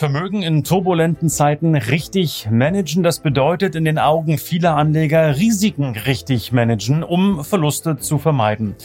Vermögen in turbulenten Zeiten richtig managen, das bedeutet in den Augen vieler Anleger Risiken richtig managen, um Verluste zu vermeiden.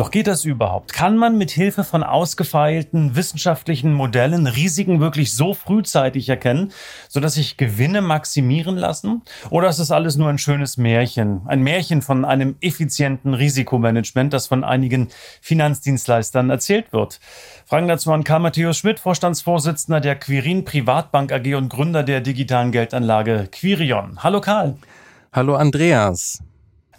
Doch geht das überhaupt? Kann man mit Hilfe von ausgefeilten wissenschaftlichen Modellen Risiken wirklich so frühzeitig erkennen, sodass sich Gewinne maximieren lassen? Oder ist das alles nur ein schönes Märchen? Ein Märchen von einem effizienten Risikomanagement, das von einigen Finanzdienstleistern erzählt wird. Fragen dazu an Karl Matthäus Schmidt, Vorstandsvorsitzender der Quirin Privatbank AG und Gründer der digitalen Geldanlage Quirion. Hallo Karl. Hallo Andreas.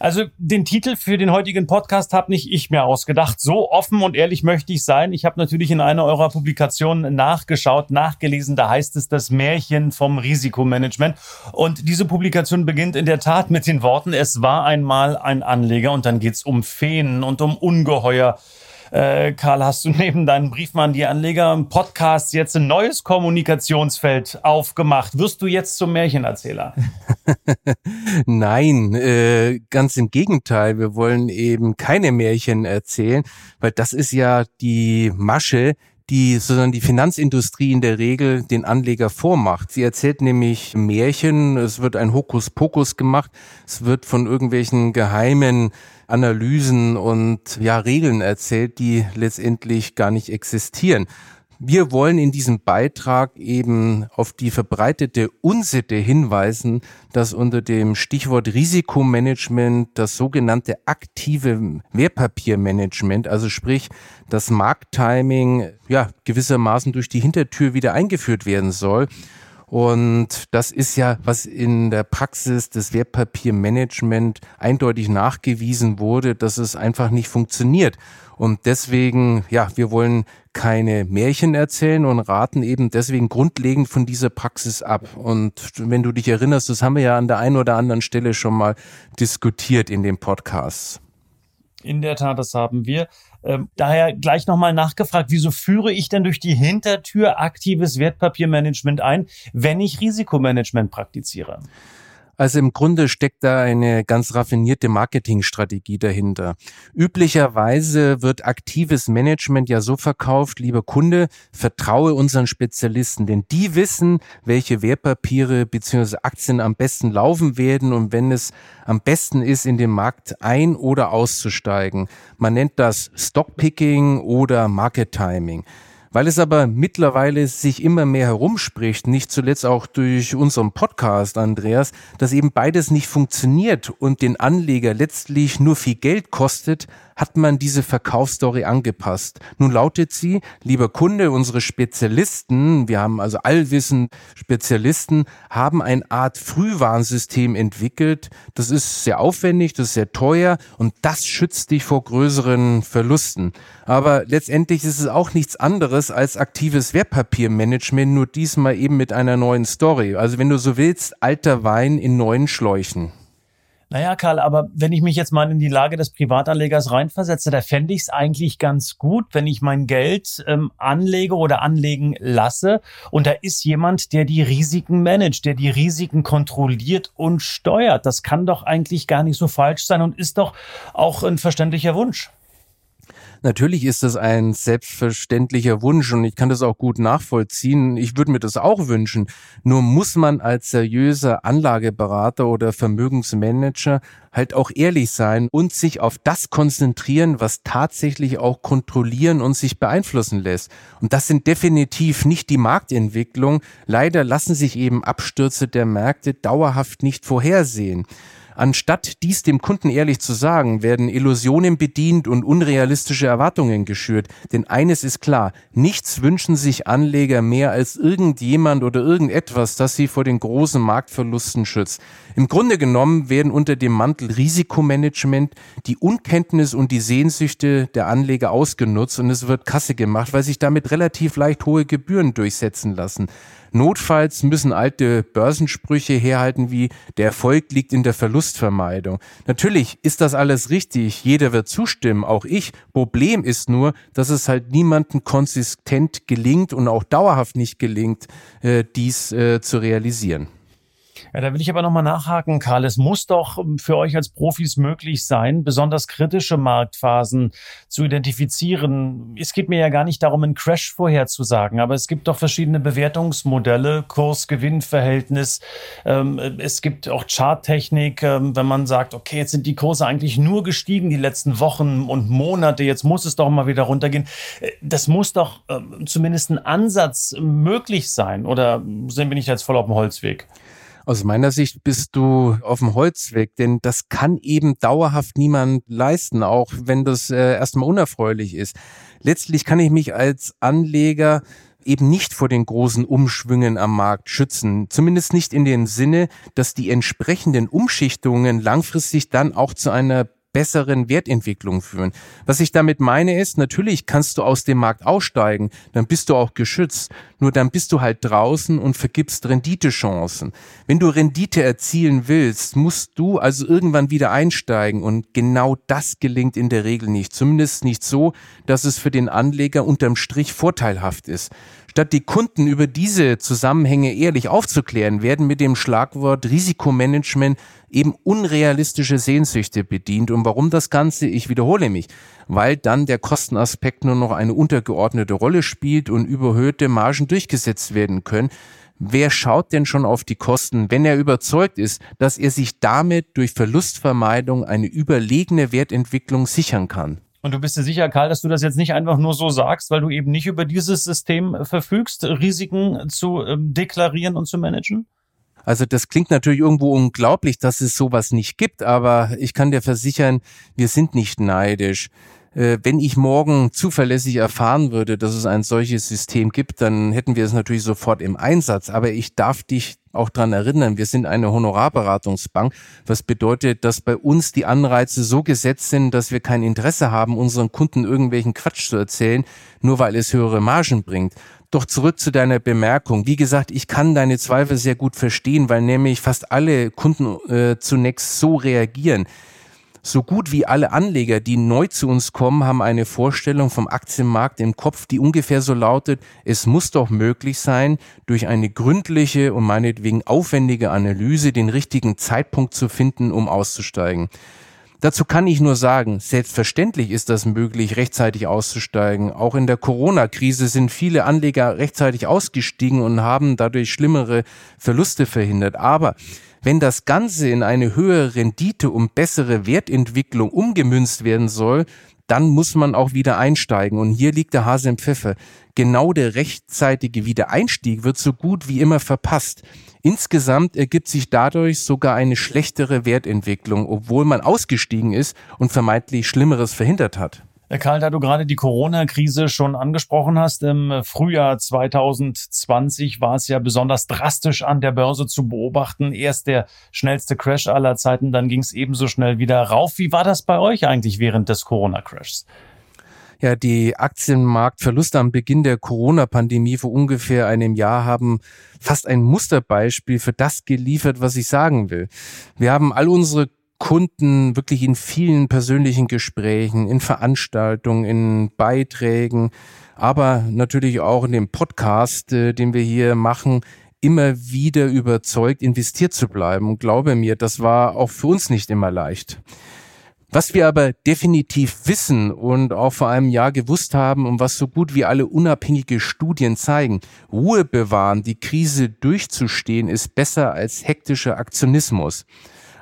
Also den Titel für den heutigen Podcast habe nicht ich mir ausgedacht. So offen und ehrlich möchte ich sein. Ich habe natürlich in einer eurer Publikationen nachgeschaut, nachgelesen. Da heißt es das Märchen vom Risikomanagement. Und diese Publikation beginnt in der Tat mit den Worten, es war einmal ein Anleger und dann geht es um Feen und um Ungeheuer äh, Karl, hast du neben deinen Briefmann die Anleger im Podcast jetzt ein neues Kommunikationsfeld aufgemacht? Wirst du jetzt zum Märchenerzähler? Nein, äh, ganz im Gegenteil. Wir wollen eben keine Märchen erzählen, weil das ist ja die Masche, die sondern die Finanzindustrie in der Regel den Anleger vormacht. Sie erzählt nämlich Märchen, es wird ein Hokuspokus gemacht, es wird von irgendwelchen geheimen Analysen und ja Regeln erzählt, die letztendlich gar nicht existieren. Wir wollen in diesem Beitrag eben auf die verbreitete Unsitte hinweisen, dass unter dem Stichwort Risikomanagement das sogenannte aktive Wertpapiermanagement, also sprich das Markttiming, ja, gewissermaßen durch die Hintertür wieder eingeführt werden soll. Und das ist ja, was in der Praxis des Wertpapiermanagement eindeutig nachgewiesen wurde, dass es einfach nicht funktioniert. Und deswegen, ja, wir wollen keine Märchen erzählen und raten eben deswegen grundlegend von dieser Praxis ab. Und wenn du dich erinnerst, das haben wir ja an der einen oder anderen Stelle schon mal diskutiert in dem Podcast. In der Tat, das haben wir. Ähm, daher gleich nochmal nachgefragt, wieso führe ich denn durch die Hintertür aktives Wertpapiermanagement ein, wenn ich Risikomanagement praktiziere? Also im Grunde steckt da eine ganz raffinierte Marketingstrategie dahinter. Üblicherweise wird aktives Management ja so verkauft, lieber Kunde, vertraue unseren Spezialisten, denn die wissen, welche Wertpapiere bzw. Aktien am besten laufen werden und wenn es am besten ist, in den Markt ein- oder auszusteigen. Man nennt das Stockpicking oder Market Timing. Weil es aber mittlerweile sich immer mehr herumspricht, nicht zuletzt auch durch unseren Podcast, Andreas, dass eben beides nicht funktioniert und den Anleger letztlich nur viel Geld kostet, hat man diese Verkaufsstory angepasst. Nun lautet sie, lieber Kunde, unsere Spezialisten, wir haben also allwissen Spezialisten, haben eine Art Frühwarnsystem entwickelt. Das ist sehr aufwendig, das ist sehr teuer und das schützt dich vor größeren Verlusten. Aber letztendlich ist es auch nichts anderes als aktives Wertpapiermanagement, nur diesmal eben mit einer neuen Story. Also wenn du so willst, alter Wein in neuen Schläuchen. Naja, Karl, aber wenn ich mich jetzt mal in die Lage des Privatanlegers reinversetze, da fände ich es eigentlich ganz gut, wenn ich mein Geld ähm, anlege oder anlegen lasse und da ist jemand, der die Risiken managt, der die Risiken kontrolliert und steuert. Das kann doch eigentlich gar nicht so falsch sein und ist doch auch ein verständlicher Wunsch. Natürlich ist das ein selbstverständlicher Wunsch und ich kann das auch gut nachvollziehen. Ich würde mir das auch wünschen. Nur muss man als seriöser Anlageberater oder Vermögensmanager halt auch ehrlich sein und sich auf das konzentrieren, was tatsächlich auch kontrollieren und sich beeinflussen lässt. Und das sind definitiv nicht die Marktentwicklung. Leider lassen sich eben Abstürze der Märkte dauerhaft nicht vorhersehen. Anstatt dies dem Kunden ehrlich zu sagen, werden Illusionen bedient und unrealistische Erwartungen geschürt. Denn eines ist klar, nichts wünschen sich Anleger mehr als irgendjemand oder irgendetwas, das sie vor den großen Marktverlusten schützt. Im Grunde genommen werden unter dem Mantel Risikomanagement die Unkenntnis und die Sehnsüchte der Anleger ausgenutzt und es wird Kasse gemacht, weil sich damit relativ leicht hohe Gebühren durchsetzen lassen. Notfalls müssen alte Börsensprüche herhalten wie der Erfolg liegt in der Verlustvermeidung. Natürlich ist das alles richtig, jeder wird zustimmen, auch ich. Problem ist nur, dass es halt niemandem konsistent gelingt und auch dauerhaft nicht gelingt, äh, dies äh, zu realisieren. Ja, da will ich aber nochmal nachhaken, Karl. Es muss doch für euch als Profis möglich sein, besonders kritische Marktphasen zu identifizieren. Es geht mir ja gar nicht darum, einen Crash vorherzusagen, aber es gibt doch verschiedene Bewertungsmodelle, Kurs-Gewinn-Verhältnis. Ähm, es gibt auch Charttechnik, ähm, wenn man sagt, okay, jetzt sind die Kurse eigentlich nur gestiegen die letzten Wochen und Monate, jetzt muss es doch mal wieder runtergehen. Äh, das muss doch ähm, zumindest ein Ansatz möglich sein, oder bin ich jetzt voll auf dem Holzweg? Aus meiner Sicht bist du auf dem Holzweg, denn das kann eben dauerhaft niemand leisten, auch wenn das äh, erstmal unerfreulich ist. Letztlich kann ich mich als Anleger eben nicht vor den großen Umschwüngen am Markt schützen. Zumindest nicht in dem Sinne, dass die entsprechenden Umschichtungen langfristig dann auch zu einer besseren Wertentwicklung führen. Was ich damit meine ist, natürlich kannst du aus dem Markt aussteigen, dann bist du auch geschützt. Nur dann bist du halt draußen und vergibst Renditechancen. Wenn du Rendite erzielen willst, musst du also irgendwann wieder einsteigen und genau das gelingt in der Regel nicht. Zumindest nicht so, dass es für den Anleger unterm Strich vorteilhaft ist. Statt die Kunden über diese Zusammenhänge ehrlich aufzuklären, werden mit dem Schlagwort Risikomanagement eben unrealistische Sehnsüchte bedient. Und warum das Ganze? Ich wiederhole mich. Weil dann der Kostenaspekt nur noch eine untergeordnete Rolle spielt und überhöhte Margen durchgesetzt werden können. Wer schaut denn schon auf die Kosten, wenn er überzeugt ist, dass er sich damit durch Verlustvermeidung eine überlegene Wertentwicklung sichern kann? Und du bist dir sicher, Karl, dass du das jetzt nicht einfach nur so sagst, weil du eben nicht über dieses System verfügst, Risiken zu ähm, deklarieren und zu managen? Also das klingt natürlich irgendwo unglaublich, dass es sowas nicht gibt, aber ich kann dir versichern, wir sind nicht neidisch. Äh, wenn ich morgen zuverlässig erfahren würde, dass es ein solches System gibt, dann hätten wir es natürlich sofort im Einsatz. Aber ich darf dich auch dran erinnern, wir sind eine Honorarberatungsbank, was bedeutet, dass bei uns die Anreize so gesetzt sind, dass wir kein Interesse haben, unseren Kunden irgendwelchen Quatsch zu erzählen, nur weil es höhere Margen bringt. Doch zurück zu deiner Bemerkung. Wie gesagt, ich kann deine Zweifel sehr gut verstehen, weil nämlich fast alle Kunden äh, zunächst so reagieren. So gut wie alle Anleger, die neu zu uns kommen, haben eine Vorstellung vom Aktienmarkt im Kopf, die ungefähr so lautet, es muss doch möglich sein, durch eine gründliche und meinetwegen aufwendige Analyse den richtigen Zeitpunkt zu finden, um auszusteigen. Dazu kann ich nur sagen, selbstverständlich ist das möglich, rechtzeitig auszusteigen. Auch in der Corona-Krise sind viele Anleger rechtzeitig ausgestiegen und haben dadurch schlimmere Verluste verhindert. Aber wenn das Ganze in eine höhere Rendite und bessere Wertentwicklung umgemünzt werden soll, dann muss man auch wieder einsteigen. Und hier liegt der Hase im Pfeffer. Genau der rechtzeitige Wiedereinstieg wird so gut wie immer verpasst. Insgesamt ergibt sich dadurch sogar eine schlechtere Wertentwicklung, obwohl man ausgestiegen ist und vermeintlich Schlimmeres verhindert hat. Karl, da du gerade die Corona-Krise schon angesprochen hast, im Frühjahr 2020 war es ja besonders drastisch an der Börse zu beobachten. Erst der schnellste Crash aller Zeiten, dann ging es ebenso schnell wieder rauf. Wie war das bei euch eigentlich während des Corona-Crashs? Ja, die Aktienmarktverluste am Beginn der Corona-Pandemie vor ungefähr einem Jahr haben fast ein Musterbeispiel für das geliefert, was ich sagen will. Wir haben all unsere Kunden wirklich in vielen persönlichen Gesprächen, in Veranstaltungen, in Beiträgen, aber natürlich auch in dem Podcast, äh, den wir hier machen, immer wieder überzeugt, investiert zu bleiben. Und glaube mir, das war auch für uns nicht immer leicht. Was wir aber definitiv wissen und auch vor einem Jahr gewusst haben und was so gut wie alle unabhängige Studien zeigen, Ruhe bewahren, die Krise durchzustehen, ist besser als hektischer Aktionismus.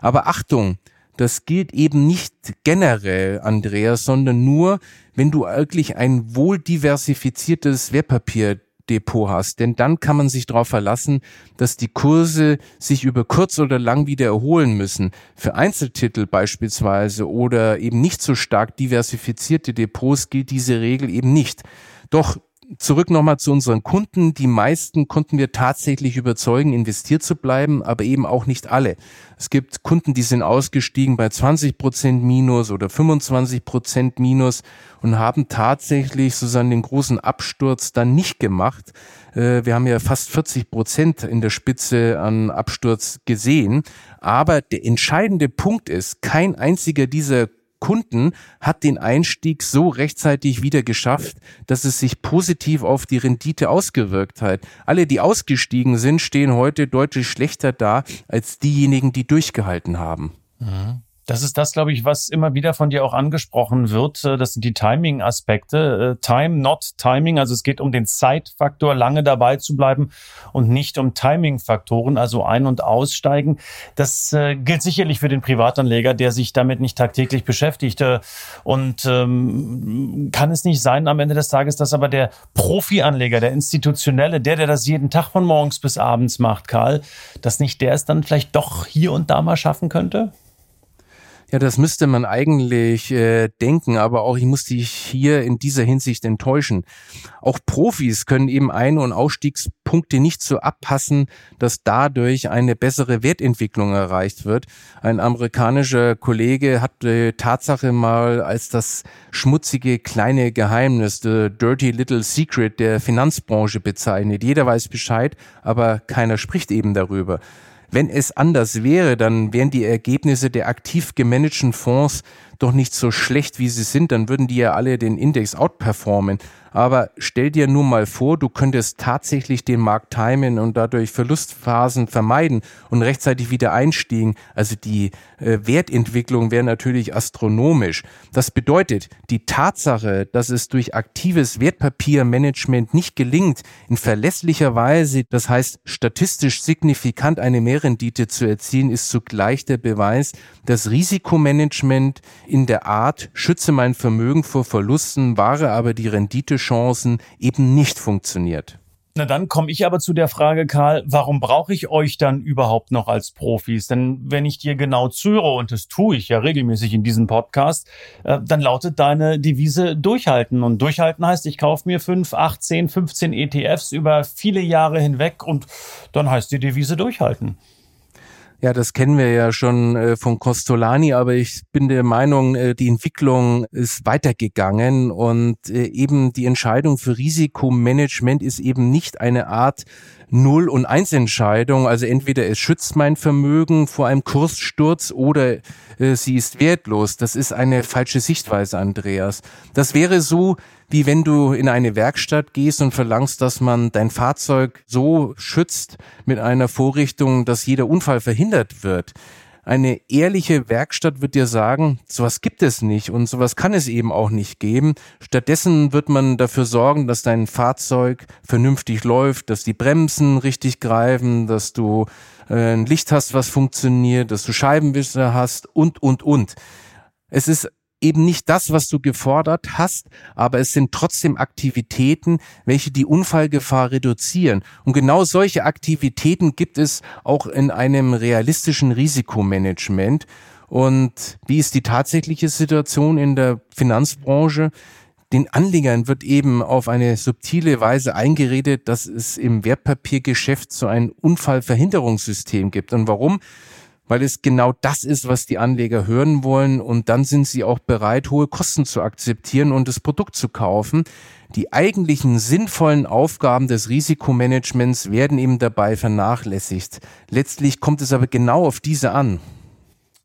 Aber Achtung, das gilt eben nicht generell, Andreas, sondern nur, wenn du wirklich ein wohl diversifiziertes Wertpapierdepot hast. Denn dann kann man sich darauf verlassen, dass die Kurse sich über kurz oder lang wieder erholen müssen. Für Einzeltitel beispielsweise oder eben nicht so stark diversifizierte Depots gilt diese Regel eben nicht. Doch zurück nochmal zu unseren Kunden. Die meisten konnten wir tatsächlich überzeugen, investiert zu bleiben, aber eben auch nicht alle. Es gibt Kunden, die sind ausgestiegen bei 20 Prozent Minus oder 25 Prozent Minus und haben tatsächlich sozusagen den großen Absturz dann nicht gemacht. Äh, wir haben ja fast 40 Prozent in der Spitze an Absturz gesehen. Aber der entscheidende Punkt ist, kein einziger dieser Kunden hat den Einstieg so rechtzeitig wieder geschafft, dass es sich positiv auf die Rendite ausgewirkt hat. Alle, die ausgestiegen sind, stehen heute deutlich schlechter da als diejenigen, die durchgehalten haben. Mhm. Das ist das, glaube ich, was immer wieder von dir auch angesprochen wird. Äh, das sind die Timing-Aspekte. Äh, Time, not Timing. Also es geht um den Zeitfaktor, lange dabei zu bleiben und nicht um Timing-Faktoren, also ein- und aussteigen. Das äh, gilt sicherlich für den Privatanleger, der sich damit nicht tagtäglich beschäftigt. Und ähm, kann es nicht sein am Ende des Tages, dass aber der Profi-Anleger, der Institutionelle, der, der das jeden Tag von morgens bis abends macht, Karl, dass nicht der es dann vielleicht doch hier und da mal schaffen könnte? Ja, das müsste man eigentlich äh, denken, aber auch ich muss dich hier in dieser Hinsicht enttäuschen. Auch Profis können eben Ein- und Ausstiegspunkte nicht so abpassen, dass dadurch eine bessere Wertentwicklung erreicht wird. Ein amerikanischer Kollege hat die Tatsache mal als das schmutzige kleine Geheimnis, the dirty little secret der Finanzbranche bezeichnet. Jeder weiß Bescheid, aber keiner spricht eben darüber. Wenn es anders wäre, dann wären die Ergebnisse der aktiv gemanagten Fonds doch nicht so schlecht, wie sie sind, dann würden die ja alle den Index outperformen. Aber stell dir nur mal vor, du könntest tatsächlich den Markt timen und dadurch Verlustphasen vermeiden und rechtzeitig wieder einstiegen. Also die äh, Wertentwicklung wäre natürlich astronomisch. Das bedeutet, die Tatsache, dass es durch aktives Wertpapiermanagement nicht gelingt, in verlässlicher Weise, das heißt statistisch signifikant eine Mehrrendite zu erzielen, ist zugleich der Beweis, dass Risikomanagement in der Art, schütze mein Vermögen vor Verlusten, wahre aber die Renditechancen eben nicht funktioniert. Na dann komme ich aber zu der Frage, Karl, warum brauche ich euch dann überhaupt noch als Profis? Denn wenn ich dir genau zuhöre, und das tue ich ja regelmäßig in diesem Podcast, äh, dann lautet deine Devise durchhalten. Und durchhalten heißt, ich kaufe mir 5, 8, 10, 15 ETFs über viele Jahre hinweg und dann heißt die Devise durchhalten. Ja, das kennen wir ja schon äh, von Costolani, aber ich bin der Meinung, äh, die Entwicklung ist weitergegangen und äh, eben die Entscheidung für Risikomanagement ist eben nicht eine Art Null- und Eins-Entscheidung. Also entweder es schützt mein Vermögen vor einem Kurssturz oder äh, sie ist wertlos. Das ist eine falsche Sichtweise, Andreas. Das wäre so, wie wenn du in eine Werkstatt gehst und verlangst, dass man dein Fahrzeug so schützt mit einer Vorrichtung, dass jeder Unfall verhindert wird. Eine ehrliche Werkstatt wird dir sagen, sowas gibt es nicht und sowas kann es eben auch nicht geben. Stattdessen wird man dafür sorgen, dass dein Fahrzeug vernünftig läuft, dass die Bremsen richtig greifen, dass du äh, ein Licht hast, was funktioniert, dass du Scheibenwischer hast und, und, und. Es ist eben nicht das, was du gefordert hast, aber es sind trotzdem Aktivitäten, welche die Unfallgefahr reduzieren. Und genau solche Aktivitäten gibt es auch in einem realistischen Risikomanagement. Und wie ist die tatsächliche Situation in der Finanzbranche? Den Anlegern wird eben auf eine subtile Weise eingeredet, dass es im Wertpapiergeschäft so ein Unfallverhinderungssystem gibt. Und warum? Weil es genau das ist, was die Anleger hören wollen und dann sind sie auch bereit, hohe Kosten zu akzeptieren und das Produkt zu kaufen. Die eigentlichen sinnvollen Aufgaben des Risikomanagements werden eben dabei vernachlässigt. Letztlich kommt es aber genau auf diese an.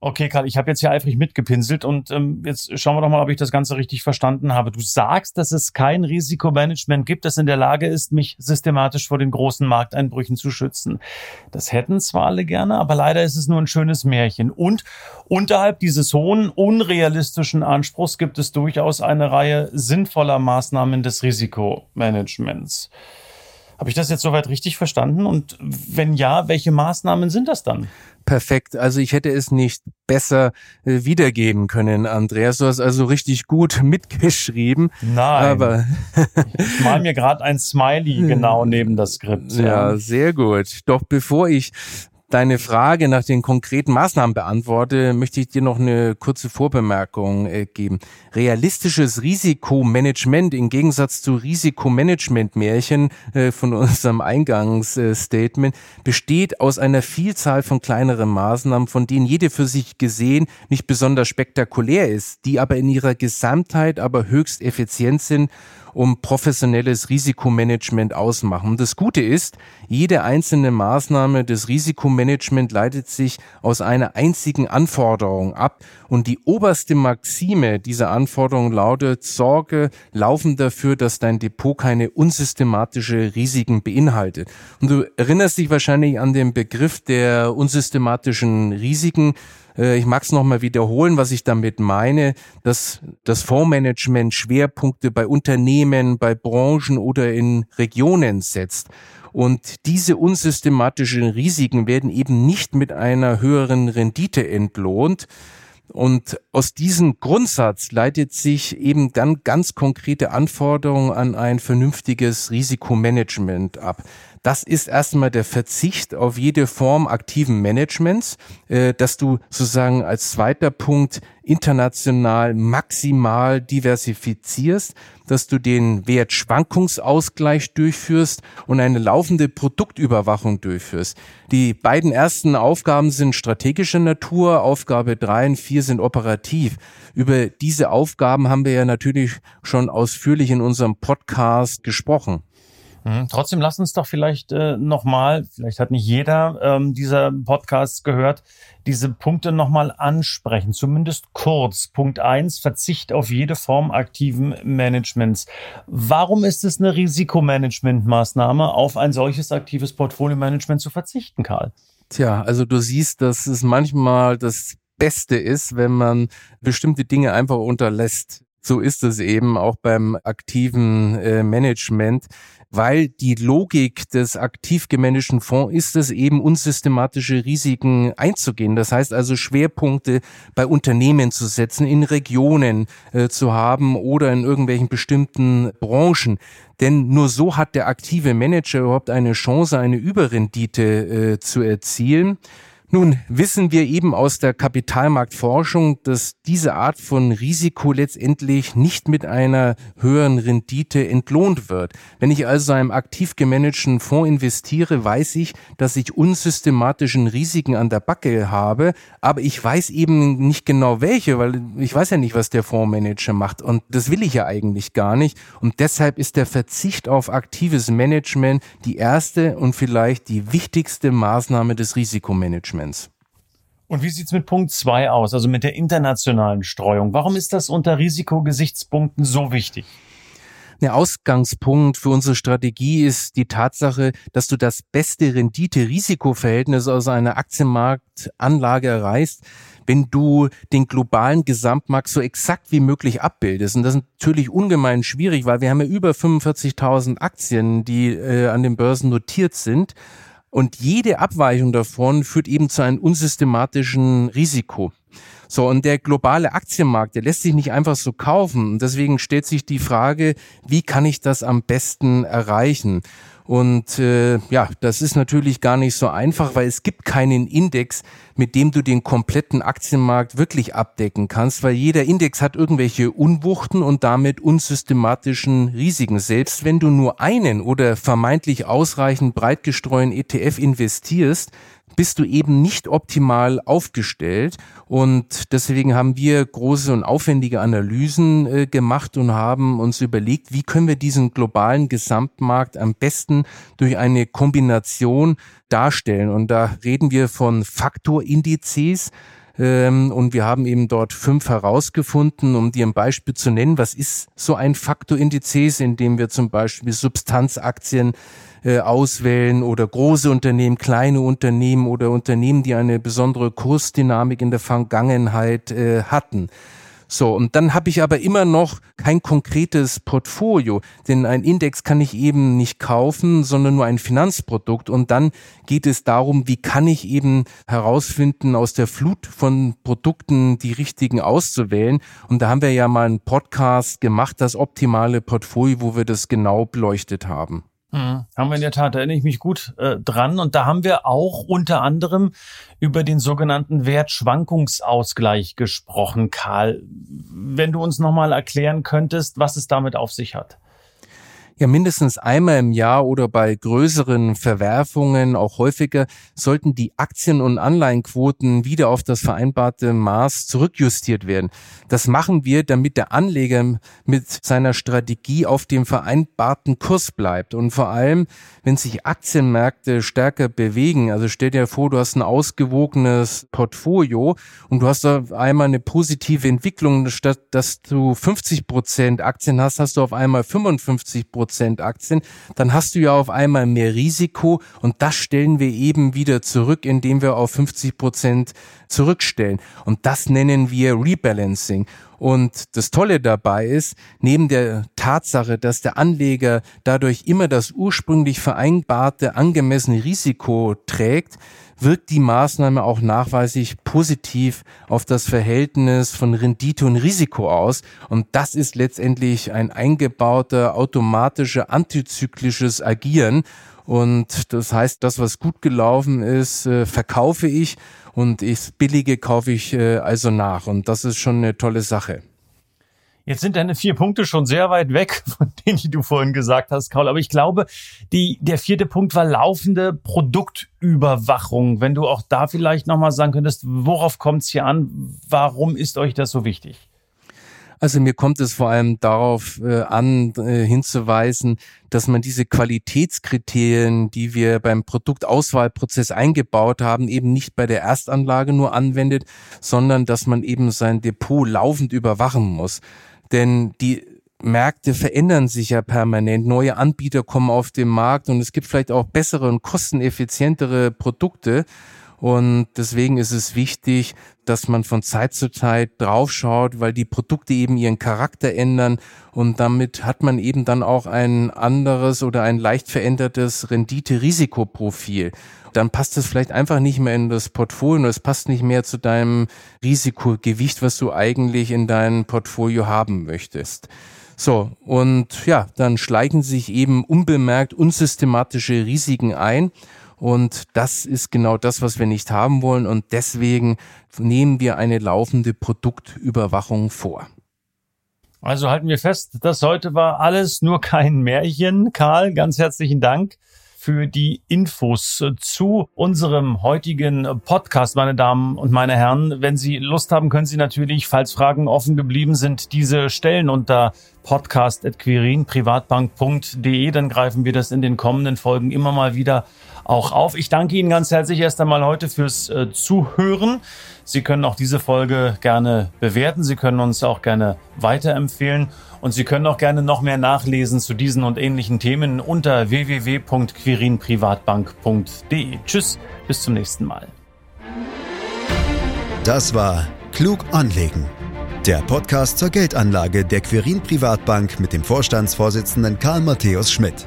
Okay, Karl, ich habe jetzt hier eifrig mitgepinselt und ähm, jetzt schauen wir doch mal, ob ich das Ganze richtig verstanden habe. Du sagst, dass es kein Risikomanagement gibt, das in der Lage ist, mich systematisch vor den großen Markteinbrüchen zu schützen. Das hätten zwar alle gerne, aber leider ist es nur ein schönes Märchen. Und unterhalb dieses hohen, unrealistischen Anspruchs gibt es durchaus eine Reihe sinnvoller Maßnahmen des Risikomanagements. Habe ich das jetzt soweit richtig verstanden? Und wenn ja, welche Maßnahmen sind das dann? perfekt. Also ich hätte es nicht besser äh, wiedergeben können, Andreas. Du hast also richtig gut mitgeschrieben. Nein. Aber ich mal mir gerade ein Smiley genau neben das Skript. Ja. ja, sehr gut. Doch bevor ich deine Frage nach den konkreten Maßnahmen beantworte, möchte ich dir noch eine kurze Vorbemerkung äh, geben. Realistisches Risikomanagement im Gegensatz zu Risikomanagement-Märchen äh, von unserem Eingangsstatement besteht aus einer Vielzahl von kleineren Maßnahmen, von denen jede für sich gesehen nicht besonders spektakulär ist, die aber in ihrer Gesamtheit aber höchst effizient sind um professionelles Risikomanagement ausmachen. Das Gute ist, jede einzelne Maßnahme des Risikomanagement leitet sich aus einer einzigen Anforderung ab und die oberste Maxime dieser Anforderung lautet, sorge laufend dafür, dass dein Depot keine unsystematische Risiken beinhaltet. Und du erinnerst dich wahrscheinlich an den Begriff der unsystematischen Risiken. Äh, ich mag es nochmal wiederholen, was ich damit meine, dass das Fondsmanagement Schwerpunkte bei Unternehmen, bei Branchen oder in Regionen setzt. Und diese unsystematischen Risiken werden eben nicht mit einer höheren Rendite entlohnt. Und aus diesem Grundsatz leitet sich eben dann ganz konkrete Anforderungen an ein vernünftiges Risikomanagement ab. Das ist erstmal der Verzicht auf jede Form aktiven Managements, äh, dass du sozusagen als zweiter Punkt international maximal diversifizierst, dass du den Wertschwankungsausgleich durchführst und eine laufende Produktüberwachung durchführst. Die beiden ersten Aufgaben sind strategischer Natur, Aufgabe drei und vier sind operativ. Über diese Aufgaben haben wir ja natürlich schon ausführlich in unserem Podcast gesprochen. Mhm. Trotzdem lass uns doch vielleicht äh, nochmal, vielleicht hat nicht jeder ähm, dieser Podcasts gehört, diese Punkte nochmal ansprechen, zumindest kurz. Punkt eins: Verzicht auf jede Form aktiven Managements. Warum ist es eine Risikomanagementmaßnahme, auf ein solches aktives Portfolio-Management zu verzichten, Karl? Tja, also du siehst, dass es manchmal das Beste ist, wenn man bestimmte Dinge einfach unterlässt. So ist es eben auch beim aktiven äh, Management weil die Logik des aktiv gemanagten Fonds ist es eben, unsystematische Risiken einzugehen. Das heißt also Schwerpunkte bei Unternehmen zu setzen, in Regionen äh, zu haben oder in irgendwelchen bestimmten Branchen. Denn nur so hat der aktive Manager überhaupt eine Chance, eine Überrendite äh, zu erzielen. Nun wissen wir eben aus der Kapitalmarktforschung, dass diese Art von Risiko letztendlich nicht mit einer höheren Rendite entlohnt wird. Wenn ich also einem aktiv gemanagten Fonds investiere, weiß ich, dass ich unsystematischen Risiken an der Backe habe, aber ich weiß eben nicht genau welche, weil ich weiß ja nicht, was der Fondsmanager macht und das will ich ja eigentlich gar nicht und deshalb ist der Verzicht auf aktives Management die erste und vielleicht die wichtigste Maßnahme des Risikomanagements. Investments. Und wie sieht's mit Punkt zwei aus, also mit der internationalen Streuung? Warum ist das unter Risikogesichtspunkten so wichtig? Der Ausgangspunkt für unsere Strategie ist die Tatsache, dass du das beste Rendite-Risiko-Verhältnis aus einer Aktienmarktanlage erreichst, wenn du den globalen Gesamtmarkt so exakt wie möglich abbildest. Und das ist natürlich ungemein schwierig, weil wir haben ja über 45.000 Aktien, die äh, an den Börsen notiert sind. Und jede Abweichung davon führt eben zu einem unsystematischen Risiko. So, und der globale Aktienmarkt, der lässt sich nicht einfach so kaufen. Und deswegen stellt sich die Frage, wie kann ich das am besten erreichen? Und äh, ja, das ist natürlich gar nicht so einfach, weil es gibt keinen Index, mit dem du den kompletten Aktienmarkt wirklich abdecken kannst, weil jeder Index hat irgendwelche Unwuchten und damit unsystematischen Risiken. Selbst wenn du nur einen oder vermeintlich ausreichend breit gestreuten ETF investierst, bist du eben nicht optimal aufgestellt. Und deswegen haben wir große und aufwendige Analysen äh, gemacht und haben uns überlegt, wie können wir diesen globalen Gesamtmarkt am besten durch eine Kombination darstellen. Und da reden wir von Faktorindizes. Ähm, und wir haben eben dort fünf herausgefunden, um dir ein Beispiel zu nennen. Was ist so ein Faktorindizes, in dem wir zum Beispiel Substanzaktien äh, auswählen oder große Unternehmen, kleine Unternehmen oder Unternehmen, die eine besondere Kursdynamik in der Vergangenheit äh, hatten. So, und dann habe ich aber immer noch kein konkretes Portfolio, denn ein Index kann ich eben nicht kaufen, sondern nur ein Finanzprodukt. Und dann geht es darum, wie kann ich eben herausfinden, aus der Flut von Produkten die richtigen auszuwählen. Und da haben wir ja mal einen Podcast gemacht, das optimale Portfolio, wo wir das genau beleuchtet haben. Mhm. Haben wir in der Tat, da erinnere ich mich gut äh, dran. Und da haben wir auch unter anderem über den sogenannten Wertschwankungsausgleich gesprochen, Karl. Wenn du uns nochmal erklären könntest, was es damit auf sich hat ja mindestens einmal im Jahr oder bei größeren Verwerfungen auch häufiger sollten die Aktien- und Anleihenquoten wieder auf das vereinbarte Maß zurückjustiert werden. Das machen wir, damit der Anleger mit seiner Strategie auf dem vereinbarten Kurs bleibt. Und vor allem, wenn sich Aktienmärkte stärker bewegen, also stell dir vor, du hast ein ausgewogenes Portfolio und du hast auf einmal eine positive Entwicklung, statt dass du 50 Prozent Aktien hast, hast du auf einmal 55 Prozent Prozent Aktien, dann hast du ja auf einmal mehr Risiko und das stellen wir eben wieder zurück, indem wir auf 50 Prozent zurückstellen. Und das nennen wir Rebalancing. Und das Tolle dabei ist, neben der Tatsache, dass der Anleger dadurch immer das ursprünglich vereinbarte angemessene Risiko trägt, wirkt die Maßnahme auch nachweislich positiv auf das Verhältnis von Rendite und Risiko aus. Und das ist letztendlich ein eingebauter, automatischer, antizyklisches Agieren. Und das heißt, das, was gut gelaufen ist, äh, verkaufe ich und ich billige kaufe ich äh, also nach. Und das ist schon eine tolle Sache. Jetzt sind deine vier Punkte schon sehr weit weg von denen, die du vorhin gesagt hast, Karl. Aber ich glaube, die, der vierte Punkt war laufende Produktüberwachung. Wenn du auch da vielleicht nochmal sagen könntest, worauf kommt es hier an? Warum ist euch das so wichtig? Also mir kommt es vor allem darauf äh, an, äh, hinzuweisen, dass man diese Qualitätskriterien, die wir beim Produktauswahlprozess eingebaut haben, eben nicht bei der Erstanlage nur anwendet, sondern dass man eben sein Depot laufend überwachen muss. Denn die Märkte verändern sich ja permanent. Neue Anbieter kommen auf den Markt und es gibt vielleicht auch bessere und kosteneffizientere Produkte. Und deswegen ist es wichtig, dass man von Zeit zu Zeit draufschaut, weil die Produkte eben ihren Charakter ändern und damit hat man eben dann auch ein anderes oder ein leicht verändertes Rendite-Risikoprofil. Dann passt es vielleicht einfach nicht mehr in das Portfolio es passt nicht mehr zu deinem Risikogewicht, was du eigentlich in deinem Portfolio haben möchtest. So, und ja, dann schleichen sich eben unbemerkt unsystematische Risiken ein und das ist genau das, was wir nicht haben wollen. Und deswegen nehmen wir eine laufende Produktüberwachung vor. Also halten wir fest, das heute war alles nur kein Märchen. Karl, ganz herzlichen Dank für die Infos zu unserem heutigen Podcast, meine Damen und meine Herren. Wenn Sie Lust haben, können Sie natürlich, falls Fragen offen geblieben sind, diese stellen unter podcast.quirinprivatbank.de. Dann greifen wir das in den kommenden Folgen immer mal wieder auch auf. Ich danke Ihnen ganz herzlich erst einmal heute fürs äh, Zuhören. Sie können auch diese Folge gerne bewerten. Sie können uns auch gerne weiterempfehlen. Und Sie können auch gerne noch mehr nachlesen zu diesen und ähnlichen Themen unter www.quirinprivatbank.de. Tschüss, bis zum nächsten Mal. Das war Klug anlegen. Der Podcast zur Geldanlage der Quirin Privatbank mit dem Vorstandsvorsitzenden Karl Matthäus Schmidt.